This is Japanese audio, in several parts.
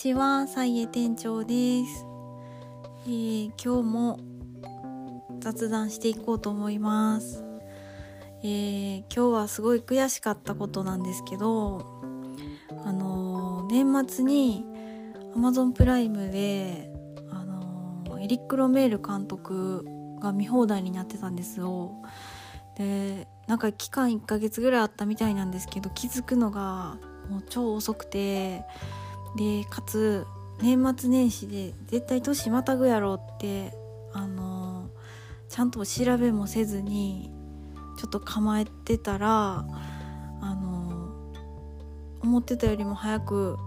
ちは、さいえ店長です、えー、今日も雑談していこうと思います、えー、今日はすごい悔しかったことなんですけどあのー、年末に Amazon プライムで、あのエリック・ロメール監督が見放題になってたんですよ。でなんか期間1ヶ月ぐらいあったみたいなんですけど気づくのがもう超遅くてでかつ年末年始で絶対年またぐやろうってあのちゃんと調べもせずにちょっと構えてたらあの思ってたよりも早く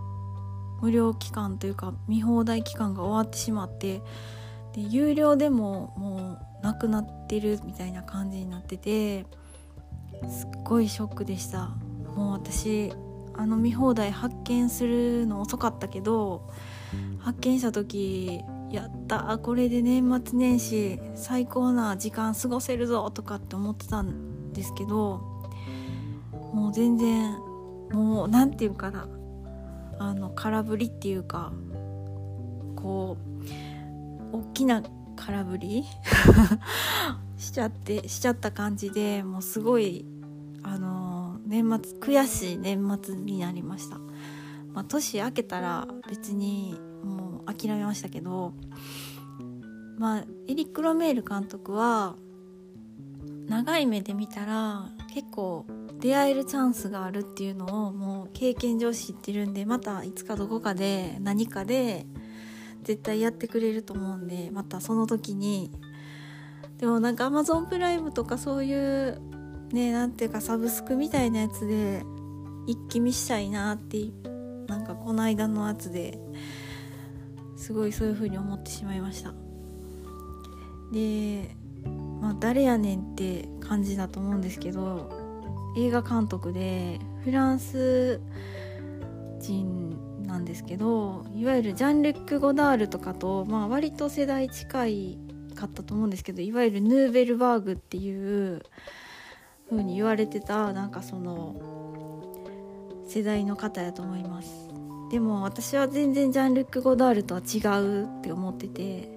無料期間というか見放題期間が終わってしまってで有料でももうなくなってるみたいな感じになっててすっごいショックでした。もう私あの見放題発見するの遅かったけど発見した時やったこれで年末年始最高な時間過ごせるぞとかって思ってたんですけどもう全然もう何て言うかなあの空振りっていうかこう大きな空振り しちゃってしちゃった感じでもうすごいあの年末悔しい年末になりました、まあ、年明けたら別にもう諦めましたけどまあエリック・ロメール監督は長い目で見たら結構出会えるチャンスがあるっていうのをもう経験上知ってるんでまたいつかどこかで何かで絶対やってくれると思うんでまたその時に。でもなんか Amazon プライムとかそういうねなんていうかサブスクみたいなやつで一気見したいなってなんかこの間のやつですごいそういう風に思ってしまいました。でまあ誰やねんって感じだと思うんですけど映画監督でフランス人なんですけどいわゆるジャン・ルック・ゴダールとかと、まあ、割と世代近いかったと思うんですけどいわゆるヌーベルバーグっていう風に言われてたなんかその世代の方やと思います。でも私は全然ジャンルック・ゴダールとは違うって思ってて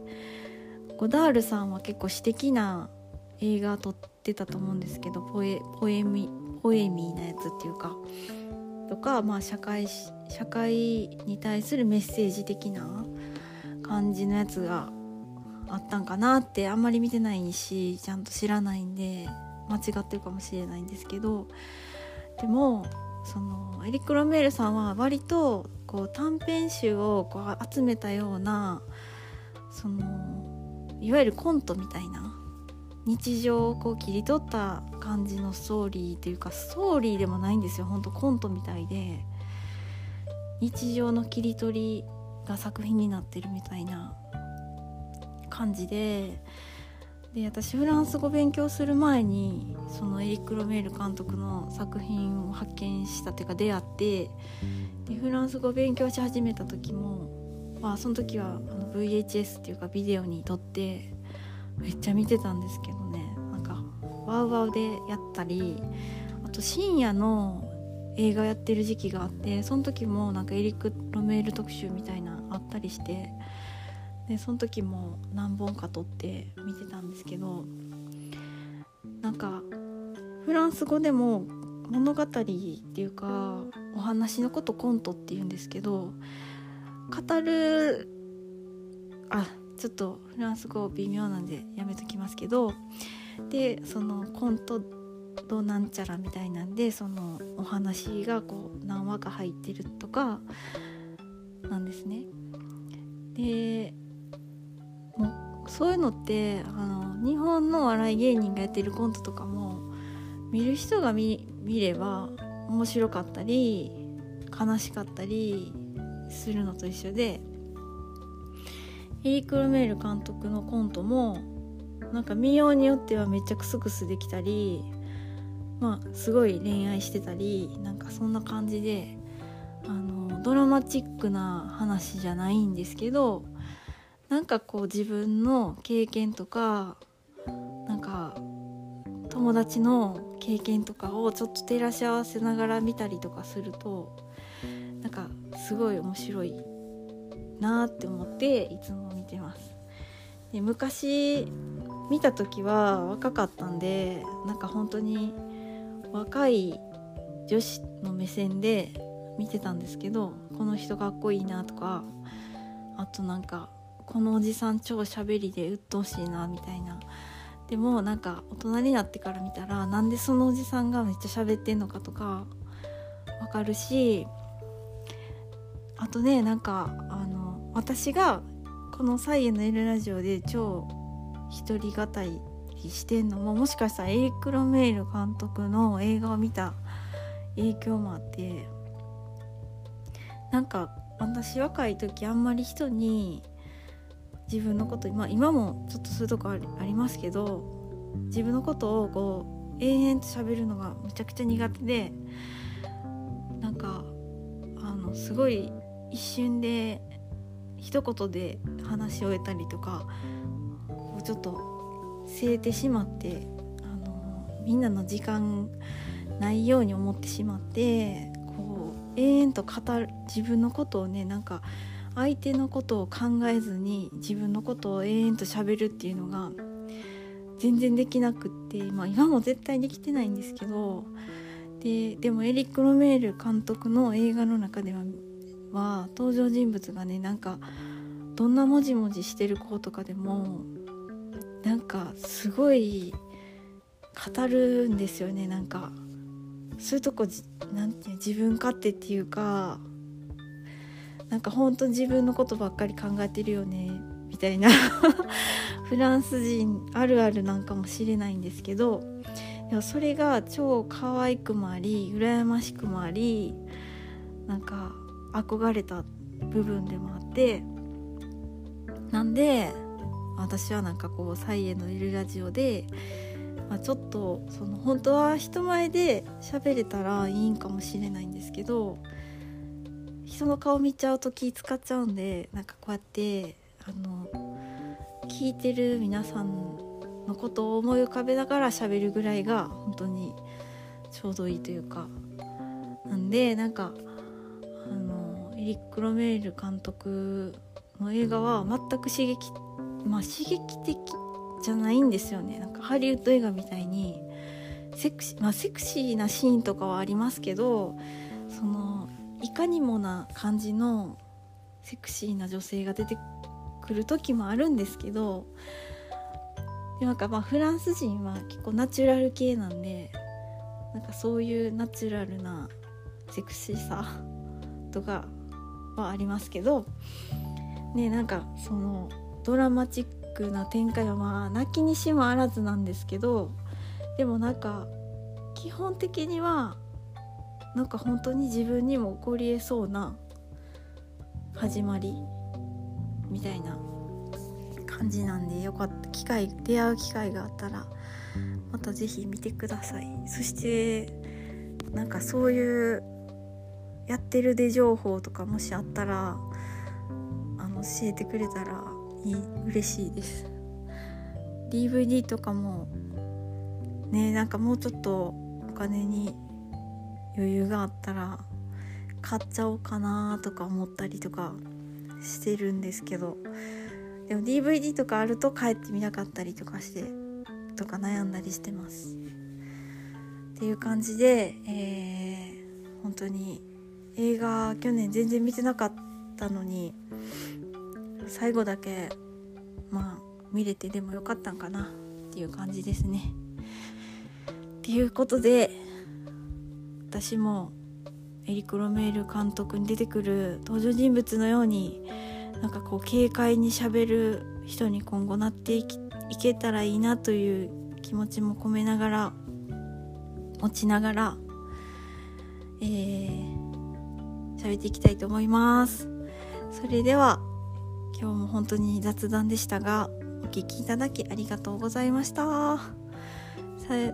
ゴダールさんは結構詩的な映画撮ってたと思うんですけどポエポエミポエミーなやつっていうかとか、まあ、社会社会に対するメッセージ的な感じのやつがあったんかなってあんまり見てないしちゃんと知らないんで間違ってるかもしれないんですけどでもそのエリック・ロメールさんは割とこう短編集をこう集めたようなそのいわゆるコントみたいな日常をこう切り取った感じのストーリーというかストーリーでもないんですよ。ほんとコントみたいで。日常の切り取りが作品になってるみたいな感じでで私フランス語勉強する前にそのエリック・ロメール監督の作品を発見したっていうか出会ってでフランス語勉強し始めた時もまあその時はあの VHS っていうかビデオに撮ってめっちゃ見てたんですけどね。なんかワウワウでやったりあと深夜の映画やってる時期があってその時もなんかエリック・ロメール特集みたいなあったりしてでその時も何本か撮って見てたんですけどなんかフランス語でも物語っていうかお話のことコントっていうんですけど語るあちょっとフランス語微妙なんでやめときますけどでそのコントとなんちゃらみたいなんでそのお話がこう何話か入ってるとかなんですね。でそういうのってあの日本の笑い芸人がやってるコントとかも見る人が見れば面白かったり悲しかったりするのと一緒でエリク・ルメール監督のコントもなんか見ようによってはめっちゃクスクスできたりまあすごい恋愛してたりなんかそんな感じであのドラマチックな話じゃないんですけどなんかこう自分の経験とかなんか友達の経験とかをちょっと照らし合わせながら見たりとかするとなんかすごい面白いなって思っていつも見てます。で昔見た時は若かったんでなんか本当に若い女子の目線で見てたんですけどこの人かっこいいなとかあとなんかこのおじさん超しゃべりで鬱陶しいなみたいな。でもなんか大人になってから見たらなんでそのおじさんがめっちゃ喋ってんのかとかわかるしあとねなんかあの私がこの「サイエの L ラジオ」で超一人語りしてんのももしかしたらエリック・ロメイル監督の映画を見た影響もあってなんか私若い時あんまり人に自分のこと、まあ、今もちょっとそういうとこありますけど自分のことをこう延々と喋るのがめちゃくちゃ苦手でなんかあのすごい一瞬で一言で話し終えたりとかちょっと据えてしまってあのみんなの時間ないように思ってしまってこう延々と語る自分のことをねなんか相手のことを考えずに自分のことを延々と喋るっていうのが全然できなくって、まあ、今も絶対できてないんですけどででもエリック・ロメール監督の映画の中ではは登場人物がねなんかどんなもじもじしてる子とかでもなんかすごい語るんですよね。なんかそういうとこなんていう自分勝手っていうかなんかほんと自分のことばっかり考えてるよね。みたいな。フランス人あるあるなんかもしれないんですけど。でもそれが超可愛くもあり羨ましくもありなんか憧れた部分でもあって。なんで私はなんかこう「サイエのいるラジオで」まあ、ちょっとその本当は人前で喋れたらいいんかもしれないんですけど人の顔見ちゃうと気使っちゃうんでなんかこうやってあの聞いてる皆さんのことを思い浮かべながら喋るぐらいが本当にちょうどいいというか。なんでなんかあのエリック・ロメール監督の映画は全く刺激まあ刺激的じゃないんですよね。なんかハリウッド映画みたいにセクシ、まあ、セクシーなシーンとかはありますけどそのいかにもな感じのセクシーな女性が出てくる時もあるんですけどでなんかまあフランス人は結構ナチュラル系なんでなんかそういうナチュラルなセクシーさとかはありますけどねなんかそのドラマチックな展開はまあ泣きにしもあらずなんですけどでもなんか基本的にはなんか本当に自分にも起こりえそうな始まりみたいな感じなんでよかった機会出会う機会があったらまた是非見てください。そしてなんかそういうやってるで情報とかもしあったらあの教えてくれたら嬉しいです。DVD とかもねなんかもうちょっとお金に余裕があったら買っちゃおうかなとか思ったりとかしてるんですけどでも DVD とかあると帰ってみなかったりとかしてとか悩んだりしてますっていう感じで、えー、本当に映画去年全然見てなかったのに最後だけまあ見れてでもよかったんかなっていう感じですね。っていうことで私もエリク・ロメール監督に出てくる登場人物のようになんかこう軽快にしゃべる人に今後なっていけたらいいなという気持ちも込めながら持ちながらえー、喋っていきたいと思います。それでは今日も本当に雑談でしたがお聴きいただきありがとうございました。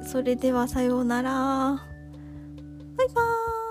それではさようなら。バイバーイ。